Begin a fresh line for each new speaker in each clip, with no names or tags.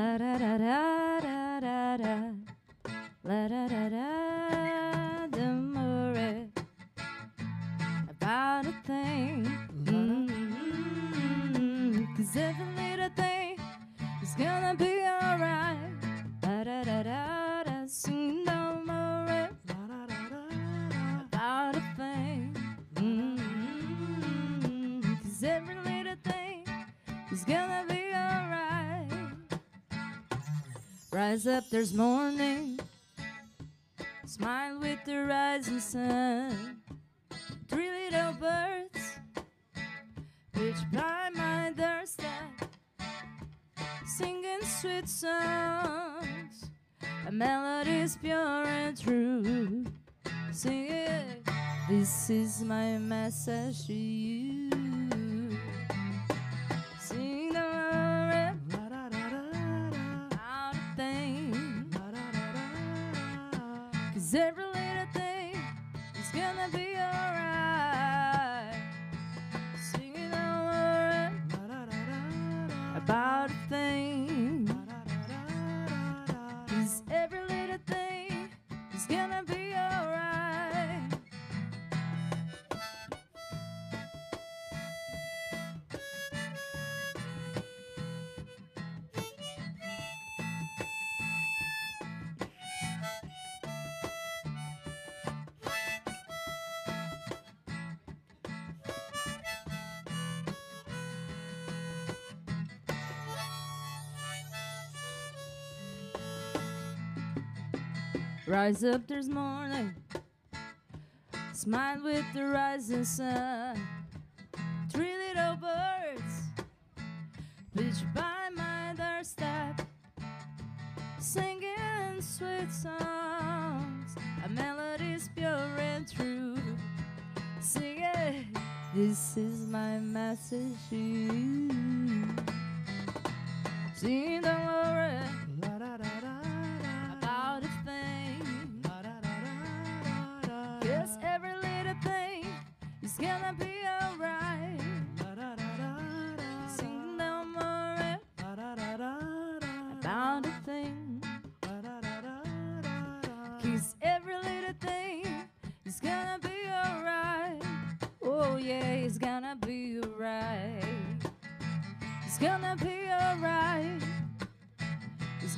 La da da da Rise up, there's morning. Smile with the rising sun. Three little birds which by my doorstep, singing sweet songs. A melody is pure and true. Sing it. This is my message to you. Rise up, there's morning. Smile with the rising sun. Three little birds pitch by my doorstep, singing sweet songs. A melody's pure and true. Sing it. This is my message to you. Sing,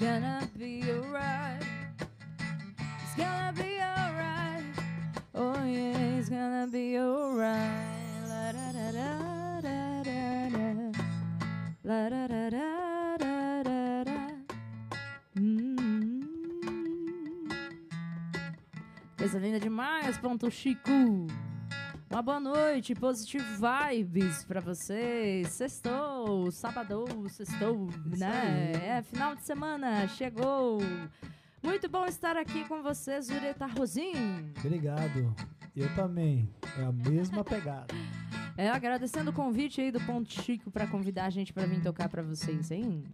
gonna be alright. It's gonna be alright. Oh yeah, it's gonna be alright. La da da da da da da. La da da da da da da. Hum. Coisa linda demais, ponto Chico. Uma boa noite, positive vibes pra vocês. Sextou, sábado, sextou, né? É, final de semana, chegou. Muito bom estar aqui com vocês, Ureta Rosim.
Obrigado. Eu também. É a mesma pegada.
É, agradecendo o convite aí do Ponto Chico pra convidar a gente pra vir tocar pra vocês, hein?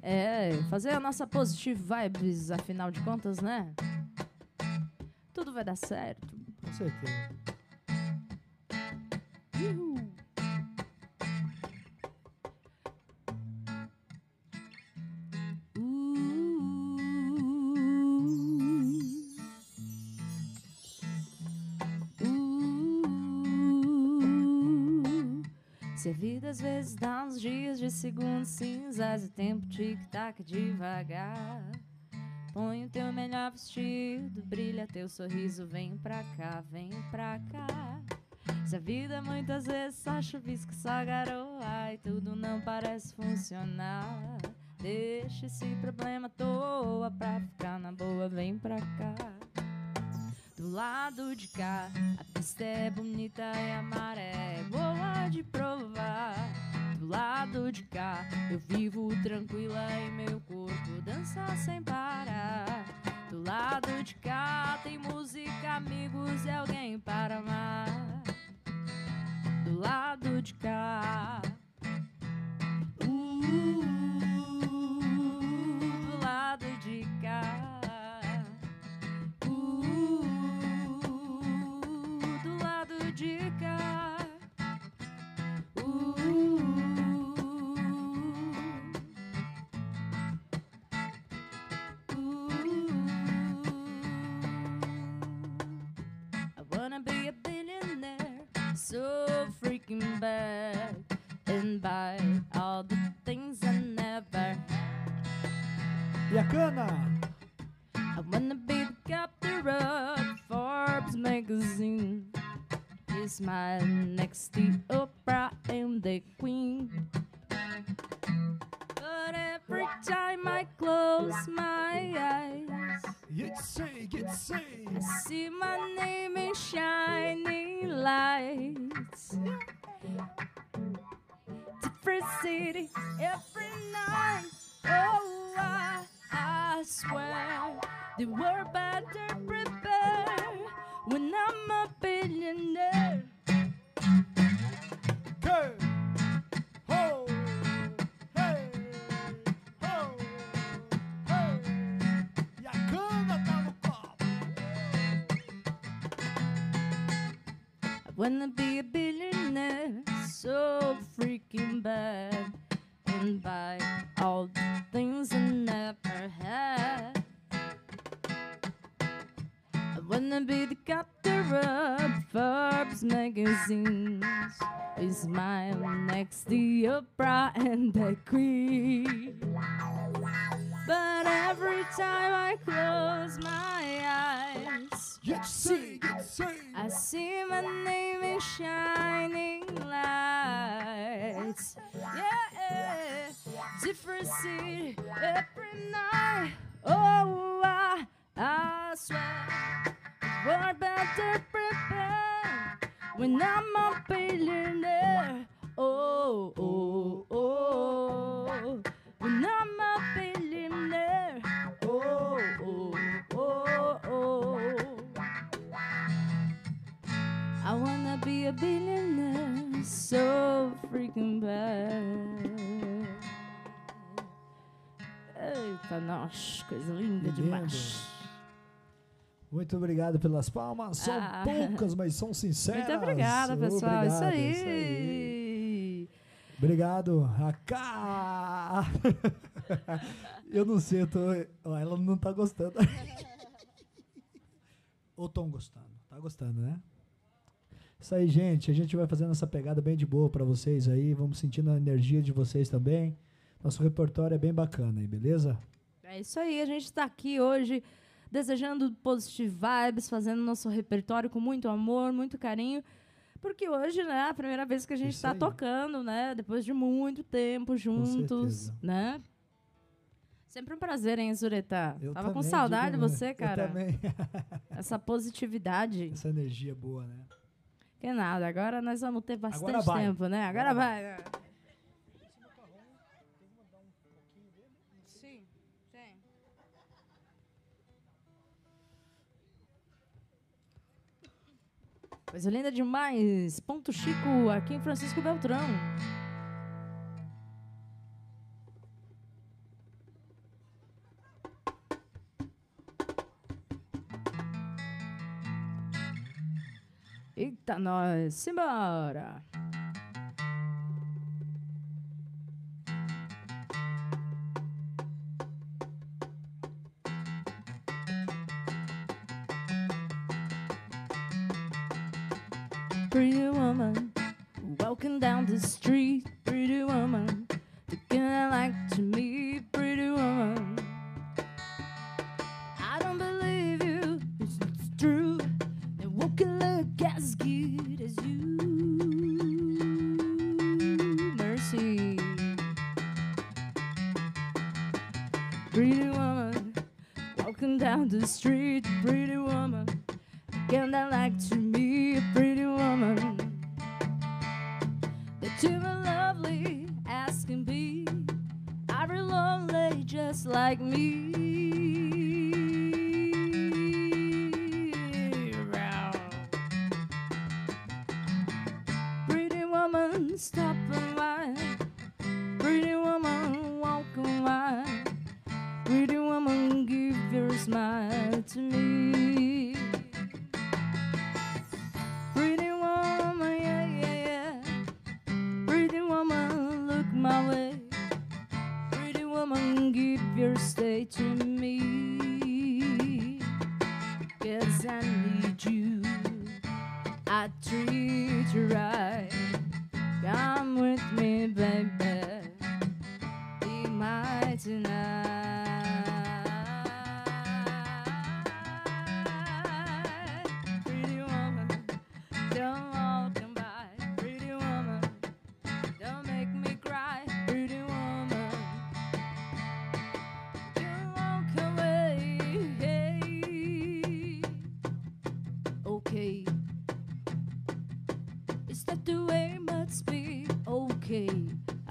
É, fazer a nossa positive vibes, afinal de contas, né? Tudo vai dar certo.
Com certeza.
Uhul. Se a vida às vezes dá uns dias de segundos cinzas e tempo tic-tac devagar. Põe o teu melhor vestido, brilha teu sorriso, vem pra cá, vem pra cá. Se a vida muitas vezes só chuvisca, só garoa e tudo não parece funcionar. Deixa esse problema à toa pra ficar na boa, vem pra cá. Do lado de cá, a pista é bonita e a maré é boa de provar. Do lado de cá, eu vivo tranquila e meu corpo dança sem parar. Do lado de cá, tem música, amigos e alguém para amar. Do lado de cá. Buy all the things I never.
E a cana?
Wanna be a billionaire so freaking bad and buy all the things I never had. I wanna be the captain of Forbes magazines. Is my next the Oprah and the Queen. But every time I close my I see my name in shining lights. Yeah, different city every night. Oh, I, I swear, we're better prepared when I'm a billionaire. Oh, oh, oh, oh. when I'm a I wanna be a billionaire so freaking bad. Eita, nós, coisa linda demais.
Muito obrigado pelas palmas. São
Ah.
poucas, mas são sinceras.
Muito obrigada, pessoal. isso,
Obrigado,
aí.
isso aí. Obrigado, Raká. eu não sei, eu tô, ela não tá gostando. Ou estão gostando? Tá gostando, né? Isso aí, gente. A gente vai fazendo essa pegada bem de boa pra vocês aí. Vamos sentindo a energia de vocês também. Nosso repertório é bem bacana aí, beleza?
É isso aí, a gente está aqui hoje desejando positive vibes, fazendo nosso repertório com muito amor, muito carinho. Porque hoje, né, é a primeira vez que a gente está tocando, né? Depois de muito tempo juntos, né? Sempre um prazer, hein, Zureta?
Eu
Tava com
também,
saudade de você,
eu
cara.
também.
Essa positividade.
Essa energia boa, né?
Que nada, agora nós vamos ter bastante
Agora vai.
tempo, né? Agora,
Agora
vai. né? Sim, sim. Coisa linda demais. Ponto Chico, aqui em Francisco Beltrão. Eita, nós. Simbora. The street. Pretty woman, again I like to me. Pretty woman, that you are lovely as can be. Feel lonely just like me. Pretty woman, stop and whine. Pretty woman, walk and whine. Pretty smile to me.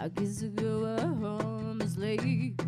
I guess I'll go home is late.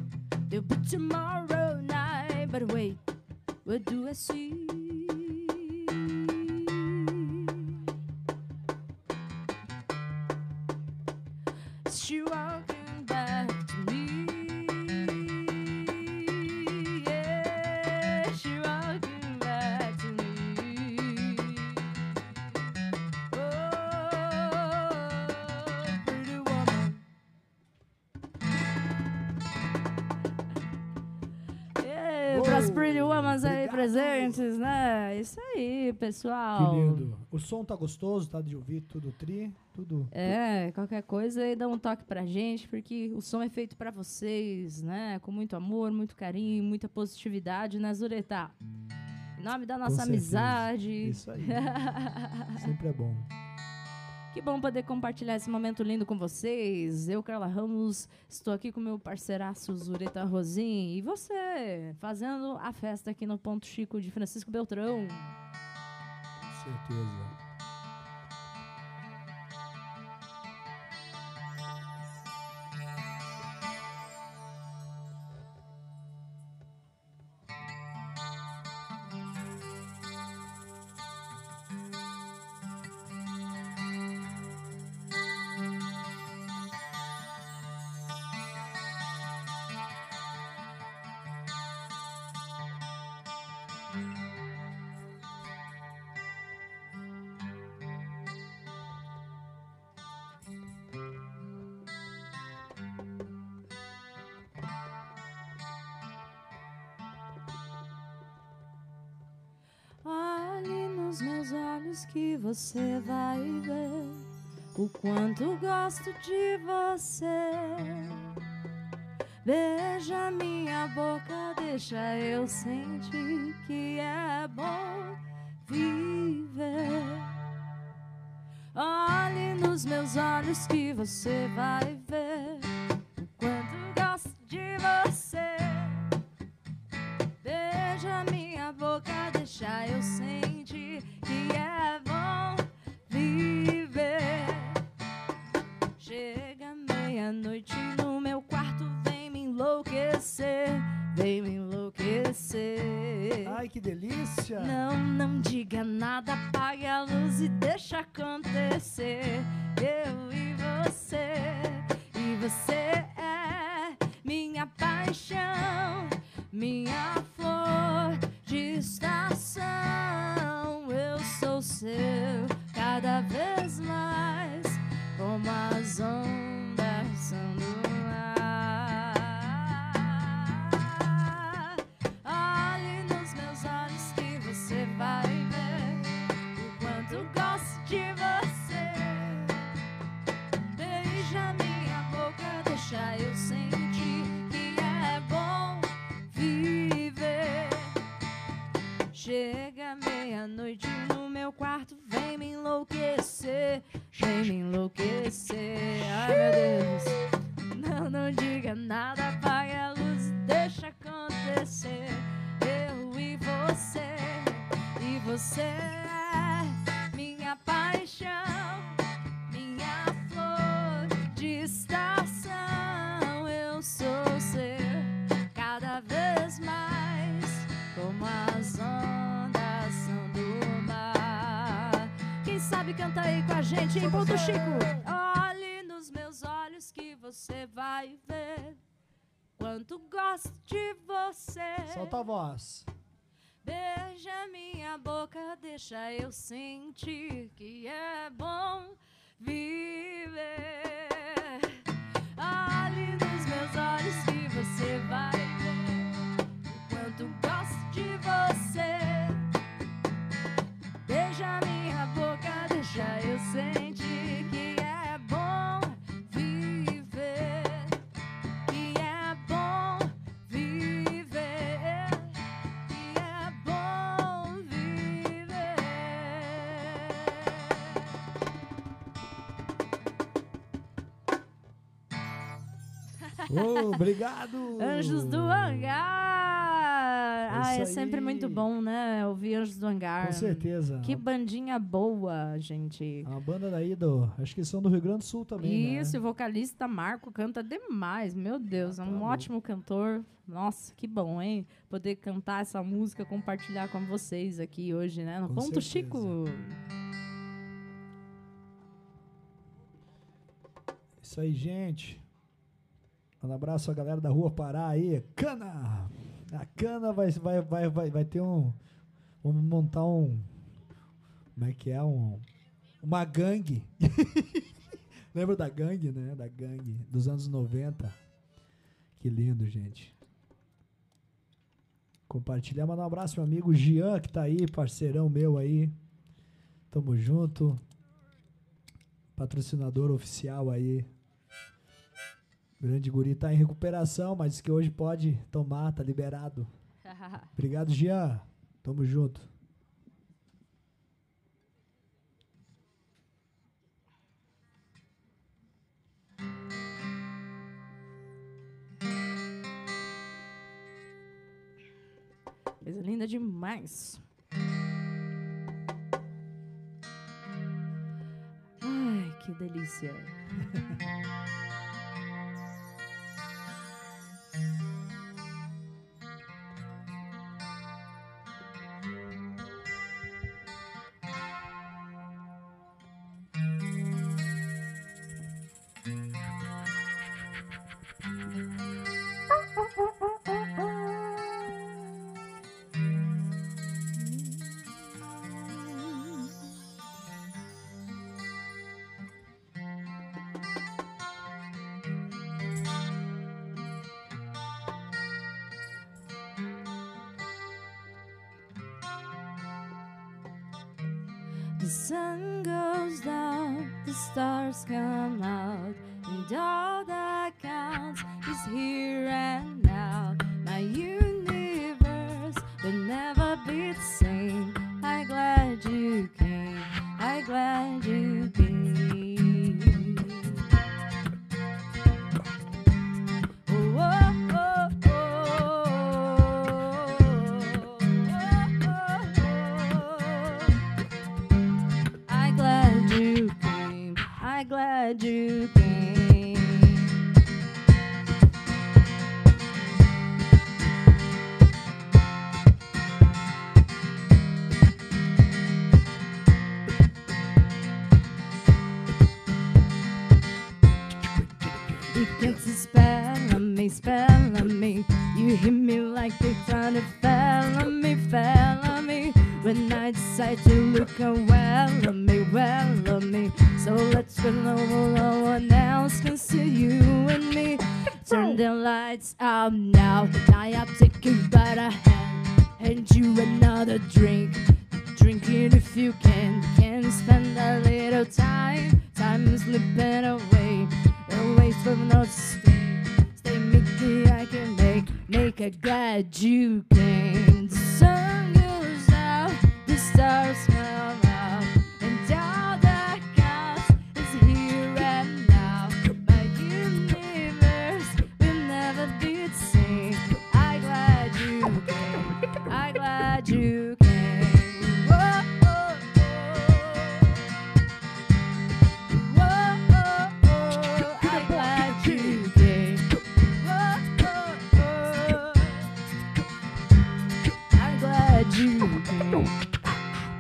Uou,
Pretty Womans aí presentes, né? Isso aí,
Que
pessoal.
lindo. O som tá gostoso, tá de ouvir tudo tri, tudo.
É, qualquer coisa aí dá um toque pra gente, porque o som é feito pra vocês, né? Com muito amor, muito carinho, muita positividade, né, Zureta? Em nome da nossa amizade.
Isso aí. Sempre é bom.
Que bom poder compartilhar esse momento lindo com vocês. Eu, Carla Ramos, estou aqui com meu parceiraço Zureta Rosim. E você, fazendo a festa aqui no Ponto Chico de Francisco Beltrão.
Com certeza.
Nos meus olhos que você vai ver o quanto gosto de você. Beija minha boca, deixa eu sentir que é bom viver. Olhe nos meus olhos que você vai ver o quanto gosto de você. Beija minha boca, deixa eu sentir que é bom viver. Chega meia-noite no meu quarto, vem me enlouquecer, vem me enlouquecer.
Ai, que delícia!
Não, não diga nada, apague a luz e deixa acontecer. Eu e você, e você é minha paixão, minha canta aí com a gente em Ponto Chico. Olhe nos meus olhos que você vai ver quanto gosto de você.
Solta a voz.
Beija minha boca, deixa eu sentir que é bom viver. Olhe
Ô, obrigado!
Anjos do Hangar! Ah, é sempre
aí.
muito bom, né? Ouvir Anjos do Hangar.
Com certeza.
Que bandinha boa, gente.
A banda daí do. Acho que são do Rio Grande do Sul também.
Isso,
né?
o vocalista Marco canta demais, meu Deus, é
Ah, tá
um ótimo cantor. Nossa, que bom, hein? Poder cantar essa música, compartilhar com vocês aqui hoje, né? No
Com
Ponto
certeza.
Chico.
Isso aí, gente. Um abraço à galera da Rua Pará aí. Cana! A Cana vai, vai, vai, vai, vai ter um. Vamos montar um. Como é que é? Um, uma gangue. Lembra da gangue, né? Da gangue dos anos 90. Que lindo, gente. Compartilhar, mandar um abraço meu amigo Jean, que tá aí, parceirão meu aí. Tamo junto. Patrocinador oficial aí. Grande guri tá em recuperação, mas diz que hoje pode tomar, tá liberado. Obrigado, Jean. Tamo junto.
Coisa linda demais. Ai, que delícia. The sun goes down, the stars come out, and all that counts is here and now. My universe drooping. not sleep. Stay make me, I can make, make a guy you can.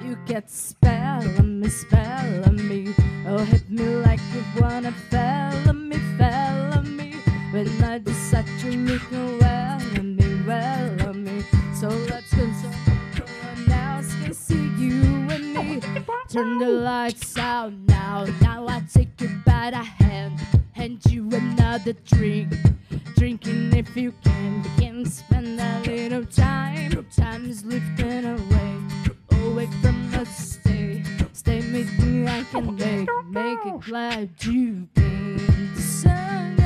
You get spell on me, spell on me. Oh, hit me like you wanna fell me, fell me. When I decide to look well on me, well on me. So let's go so no else can see you and me. Turn the lights out now. Now I take you by the hand, hand you another drink. Drinking if you can, can spend a little time. Time is lifting away, away from us. Stay, stay with me. I can make, make it glad you came. The sun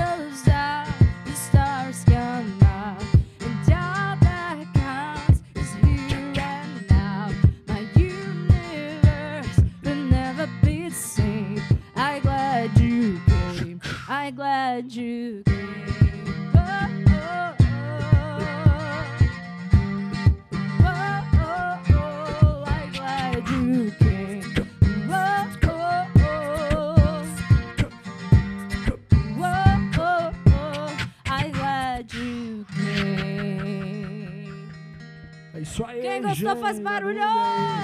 Gostou faz barulho!